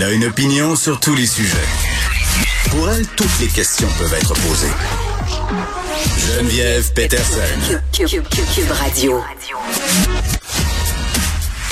Elle a une opinion sur tous les sujets. Pour elle, toutes les questions peuvent être posées. Geneviève Peterson. Cube Radio.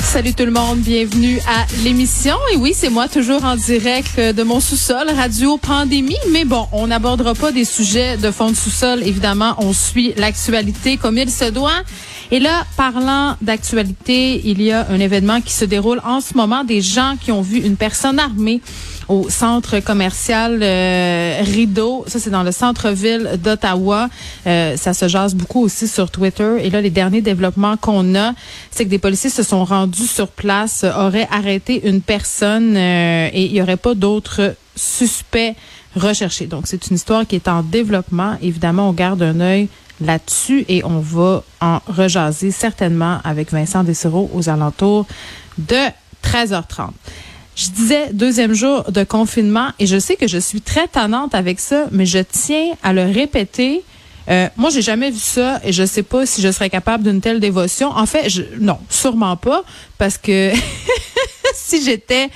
Salut tout le monde, bienvenue à l'émission. Et oui, c'est moi toujours en direct de mon sous-sol, Radio Pandémie. Mais bon, on n'abordera pas des sujets de fond de sous-sol. Évidemment, on suit l'actualité comme il se doit. Et là, parlant d'actualité, il y a un événement qui se déroule en ce moment. Des gens qui ont vu une personne armée au centre commercial euh, Rideau. Ça, c'est dans le centre-ville d'Ottawa. Euh, ça se jase beaucoup aussi sur Twitter. Et là, les derniers développements qu'on a, c'est que des policiers se sont rendus sur place, auraient arrêté une personne euh, et il n'y aurait pas d'autres suspects recherchés. Donc, c'est une histoire qui est en développement. Évidemment, on garde un œil là-dessus et on va en rejaser certainement avec Vincent Dessereau aux alentours de 13h30. Je disais deuxième jour de confinement et je sais que je suis très tannante avec ça, mais je tiens à le répéter. Euh, moi, j'ai jamais vu ça et je sais pas si je serais capable d'une telle dévotion. En fait, je, non, sûrement pas, parce que si j'étais,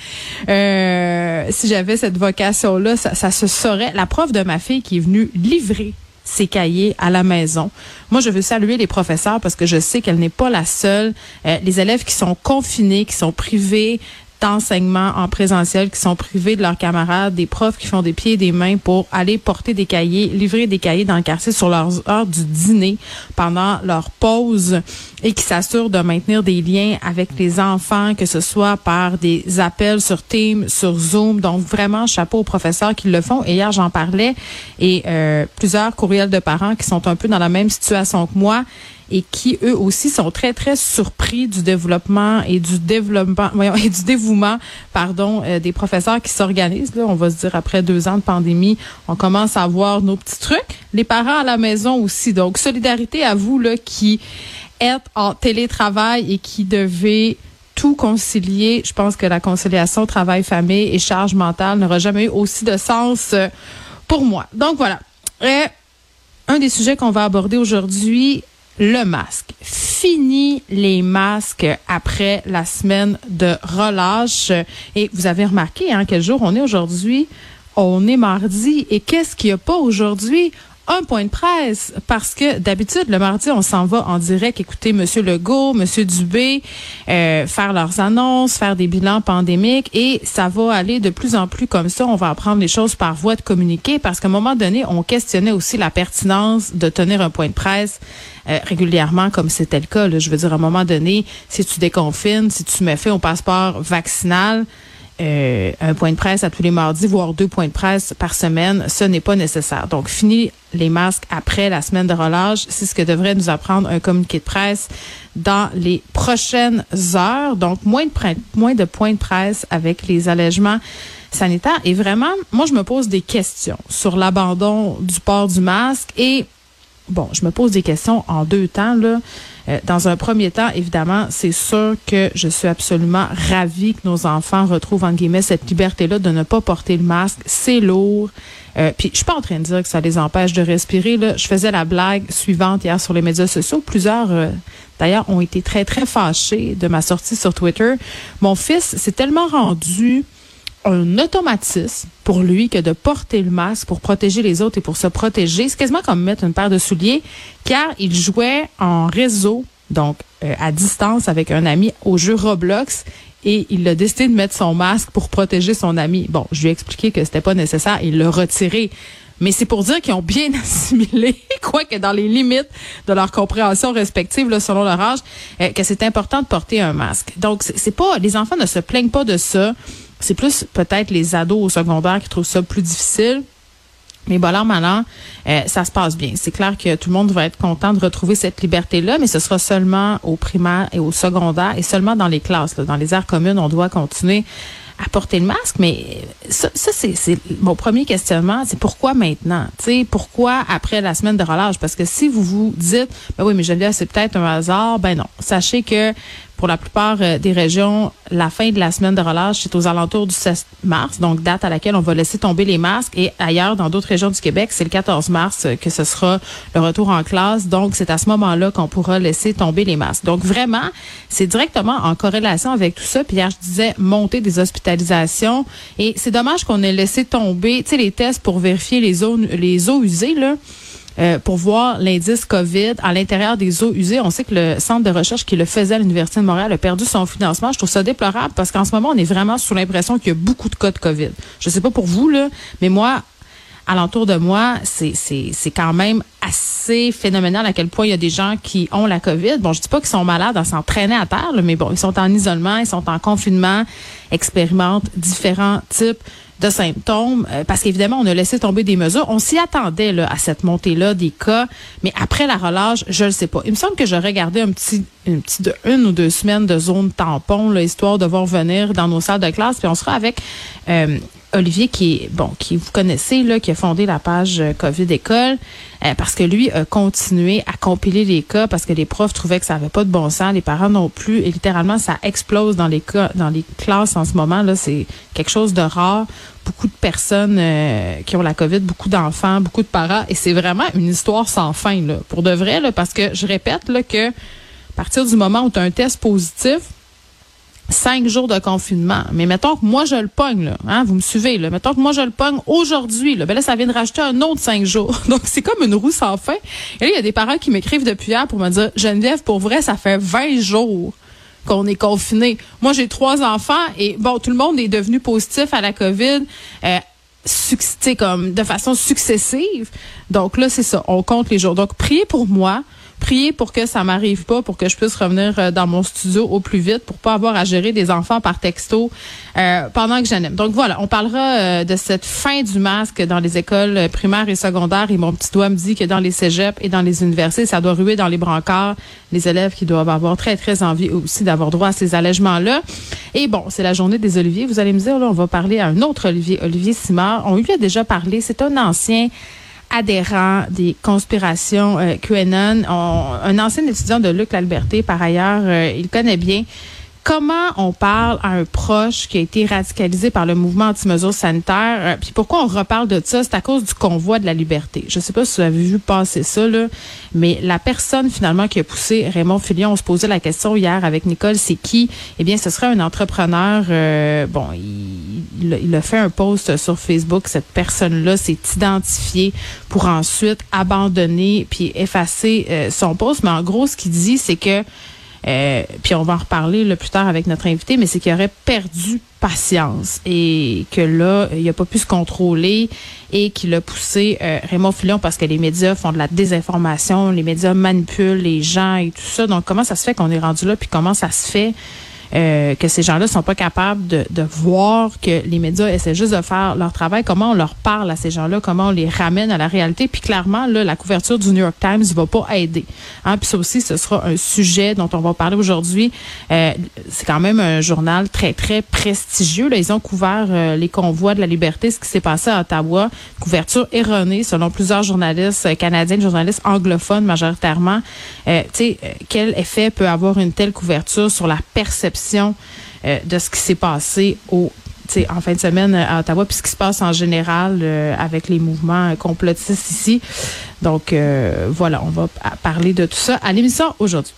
euh, si j'avais cette vocation-là, ça, ça se saurait. La prof de ma fille qui est venue livrer ses cahiers à la maison. Moi, je veux saluer les professeurs parce que je sais qu'elle n'est pas la seule. Euh, les élèves qui sont confinés, qui sont privés d'enseignement en présentiel, qui sont privés de leurs camarades, des profs qui font des pieds et des mains pour aller porter des cahiers, livrer des cahiers dans le quartier sur leurs heures du dîner pendant leur pause et qui s'assurent de maintenir des liens avec les enfants, que ce soit par des appels sur Teams, sur Zoom. Donc vraiment, chapeau aux professeurs qui le font. Et hier, j'en parlais et euh, plusieurs courriels de parents qui sont un peu dans la même situation que moi et qui eux aussi sont très très surpris du développement et du développement voyons, et du dévouement pardon euh, des professeurs qui s'organisent là. On va se dire après deux ans de pandémie on commence à voir nos petits trucs. Les parents à la maison aussi. Donc solidarité à vous là qui êtes en télétravail et qui devez tout concilier. Je pense que la conciliation travail famille et charge mentale n'aura jamais eu aussi de sens euh, pour moi. Donc voilà. Un des sujets qu'on va aborder aujourd'hui le masque. Fini les masques après la semaine de relâche. Et vous avez remarqué, hein, quel jour on est aujourd'hui? On est mardi. Et qu'est-ce qu'il n'y a pas aujourd'hui? Un point de presse parce que d'habitude le mardi on s'en va en direct écouter Monsieur Legault, Monsieur Dubé euh, faire leurs annonces, faire des bilans pandémiques et ça va aller de plus en plus comme ça. On va apprendre les choses par voie de communiqué parce qu'à un moment donné on questionnait aussi la pertinence de tenir un point de presse euh, régulièrement comme c'était le cas. Je veux dire à un moment donné si tu déconfines, si tu mets fait au passeport vaccinal euh, un point de presse à tous les mardis, voire deux points de presse par semaine, ce n'est pas nécessaire. Donc, fini les masques après la semaine de relâche. C'est ce que devrait nous apprendre un communiqué de presse dans les prochaines heures. Donc, moins de, moins de points de presse avec les allègements sanitaires. Et vraiment, moi, je me pose des questions sur l'abandon du port du masque et bon, je me pose des questions en deux temps, là. Euh, dans un premier temps, évidemment, c'est sûr que je suis absolument ravie que nos enfants retrouvent, en guillemets, cette liberté-là de ne pas porter le masque. C'est lourd. Euh, puis je suis pas en train de dire que ça les empêche de respirer. Là. Je faisais la blague suivante hier sur les médias sociaux. Plusieurs, euh, d'ailleurs, ont été très, très fâchés de ma sortie sur Twitter. Mon fils s'est tellement rendu un automatisme pour lui que de porter le masque pour protéger les autres et pour se protéger. C'est quasiment comme mettre une paire de souliers, car il jouait en réseau donc à distance avec un ami au jeu Roblox et il a décidé de mettre son masque pour protéger son ami. Bon, je lui ai expliqué que c'était pas nécessaire, il l'a retiré. Mais c'est pour dire qu'ils ont bien assimilé, quoique dans les limites de leur compréhension respective, là, selon leur âge, euh, que c'est important de porter un masque. Donc, c'est pas, les enfants ne se plaignent pas de ça. C'est plus peut-être les ados au secondaire qui trouvent ça plus difficile. Mais bon, malin, euh, ça se passe bien. C'est clair que tout le monde va être content de retrouver cette liberté-là, mais ce sera seulement au primaire et au secondaire et seulement dans les classes. Dans les aires communes, on doit continuer à porter le masque, mais ça, ça c'est mon premier questionnement, c'est pourquoi maintenant? sais, pourquoi après la semaine de relâche? Parce que si vous vous dites, ben oui, mais Geneviève, c'est peut-être un hasard, ben non. Sachez que pour la plupart euh, des régions, la fin de la semaine de relâche, c'est aux alentours du 16 mars, donc date à laquelle on va laisser tomber les masques. Et ailleurs, dans d'autres régions du Québec, c'est le 14 mars que ce sera le retour en classe. Donc, c'est à ce moment-là qu'on pourra laisser tomber les masques. Donc, vraiment, c'est directement en corrélation avec tout ça. Puis hier, je disais monter des hospitalisations. Et c'est dommage qu'on ait laissé tomber, tu sais, les tests pour vérifier les eaux, les eaux usées, là. Euh, pour voir l'indice COVID à l'intérieur des eaux usées. On sait que le centre de recherche qui le faisait à l'Université de Montréal a perdu son financement. Je trouve ça déplorable parce qu'en ce moment, on est vraiment sous l'impression qu'il y a beaucoup de cas de COVID. Je sais pas pour vous, là, mais moi, alentour de moi, c'est quand même assez phénoménal à quel point il y a des gens qui ont la COVID. Bon, je dis pas qu'ils sont malades à s'entraîner à terre, mais bon, ils sont en isolement, ils sont en confinement, expérimentent différents types de symptômes, euh, parce qu'évidemment, on a laissé tomber des mesures. On s'y attendait là, à cette montée-là des cas, mais après la relâche, je ne sais pas. Il me semble que j'aurais gardé un petit, une petite une ou deux semaines de zone tampon, là, histoire de voir venir dans nos salles de classe, puis on sera avec euh, Olivier qui est bon, qui vous connaissez là, qui a fondé la page euh, Covid école, euh, parce que lui a continué à compiler les cas parce que les profs trouvaient que ça avait pas de bon sens, les parents non plus, et littéralement ça explose dans les cas, dans les classes en ce moment là, c'est quelque chose de rare. Beaucoup de personnes euh, qui ont la COVID, beaucoup d'enfants, beaucoup de parents, et c'est vraiment une histoire sans fin là, pour de vrai là, parce que je répète là que à partir du moment où tu as un test positif, cinq jours de confinement. Mais mettons que moi, je le pogne, là. Hein, vous me suivez, là. Mettons que moi, je le pogne aujourd'hui, là. Ben là, ça vient de rajouter un autre cinq jours. Donc, c'est comme une roue sans fin. Et là, il y a des parents qui m'écrivent depuis hier pour me dire, Geneviève, pour vrai, ça fait 20 jours qu'on est confiné. Moi, j'ai trois enfants et bon, tout le monde est devenu positif à la COVID. Euh, comme de façon successive. Donc là, c'est ça. On compte les jours. Donc, priez pour moi prier pour que ça m'arrive pas, pour que je puisse revenir euh, dans mon studio au plus vite, pour pas avoir à gérer des enfants par texto euh, pendant que j'anime. Donc voilà, on parlera euh, de cette fin du masque dans les écoles primaires et secondaires. Et mon petit doigt me dit que dans les cégeps et dans les universités, ça doit ruer dans les brancards. Les élèves qui doivent avoir très, très envie aussi d'avoir droit à ces allègements-là. Et bon, c'est la journée des Oliviers. Vous allez me dire, là, on va parler à un autre Olivier, Olivier Simard. On lui a déjà parlé. C'est un ancien adhérent des conspirations euh, QAnon, un ancien étudiant de Luc Lalberté, par ailleurs, euh, il connaît bien comment on parle à un proche qui a été radicalisé par le mouvement anti-mesures sanitaires. Euh, puis pourquoi on reparle de ça? C'est à cause du convoi de la liberté. Je sais pas si vous avez vu passer ça, là, mais la personne finalement qui a poussé Raymond Filion, on se posait la question hier avec Nicole, c'est qui? Eh bien, ce serait un entrepreneur. Euh, bon, il, il, a fait un post sur Facebook. Cette personne-là s'est identifiée pour ensuite abandonner puis effacer euh, son post. Mais en gros, ce qu'il dit, c'est que euh, puis on va en reparler le plus tard avec notre invité, mais c'est qu'il aurait perdu patience et que là, il n'a pas pu se contrôler et qu'il a poussé euh, Raymond Fillon parce que les médias font de la désinformation, les médias manipulent les gens et tout ça. Donc, comment ça se fait qu'on est rendu là, puis comment ça se fait euh, que ces gens-là sont pas capables de, de, voir que les médias essaient juste de faire leur travail, comment on leur parle à ces gens-là, comment on les ramène à la réalité. Puis clairement, là, la couverture du New York Times ne va pas aider. Hein? Puis ça aussi, ce sera un sujet dont on va parler aujourd'hui. Euh, c'est quand même un journal très, très prestigieux. Là. Ils ont couvert euh, les convois de la liberté, ce qui s'est passé à Ottawa. Couverture erronée, selon plusieurs journalistes canadiens, journalistes anglophones majoritairement. tu sais, quel effet peut avoir une telle couverture sur la perception euh, de ce qui s'est passé au en fin de semaine à Ottawa, puis ce qui se passe en général euh, avec les mouvements complotistes ici. Donc, euh, voilà, on va parler de tout ça à l'émission aujourd'hui.